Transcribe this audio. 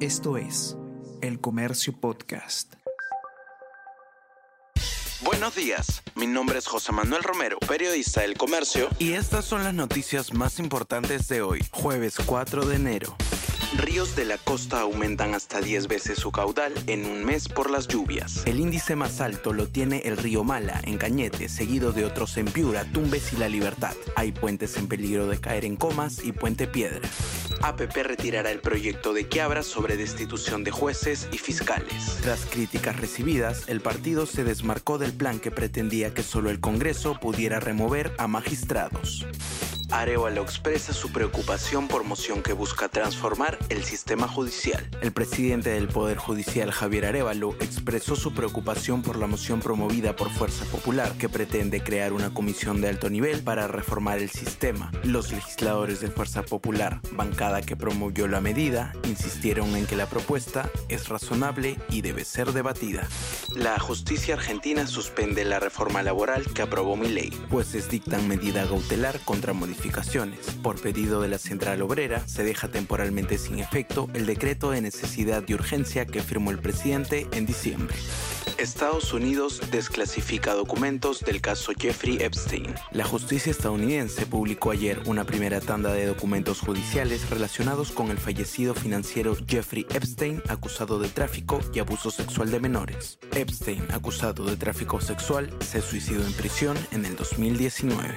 Esto es El Comercio Podcast. Buenos días, mi nombre es José Manuel Romero, periodista del Comercio, y estas son las noticias más importantes de hoy, jueves 4 de enero. Ríos de la costa aumentan hasta 10 veces su caudal en un mes por las lluvias. El índice más alto lo tiene el río Mala, en Cañete, seguido de otros en Piura, Tumbes y La Libertad. Hay puentes en peligro de caer en comas y Puente Piedra. APP retirará el proyecto de Quiabra sobre destitución de jueces y fiscales. Tras críticas recibidas, el partido se desmarcó del plan que pretendía que solo el Congreso pudiera remover a magistrados. Arevalo expresa su preocupación por moción que busca transformar el sistema judicial. El presidente del Poder Judicial, Javier Arevalo, expresó su preocupación por la moción promovida por Fuerza Popular que pretende crear una comisión de alto nivel para reformar el sistema. Los legisladores de Fuerza Popular, bancada que promovió la medida, insistieron en que la propuesta es razonable y debe ser debatida. La justicia argentina suspende la reforma laboral que aprobó mi ley. Jueces dictan medida cautelar contra modificaciones por pedido de la Central Obrera, se deja temporalmente sin efecto el decreto de necesidad y urgencia que firmó el presidente en diciembre. Estados Unidos desclasifica documentos del caso Jeffrey Epstein. La justicia estadounidense publicó ayer una primera tanda de documentos judiciales relacionados con el fallecido financiero Jeffrey Epstein, acusado de tráfico y abuso sexual de menores. Epstein, acusado de tráfico sexual, se suicidó en prisión en el 2019.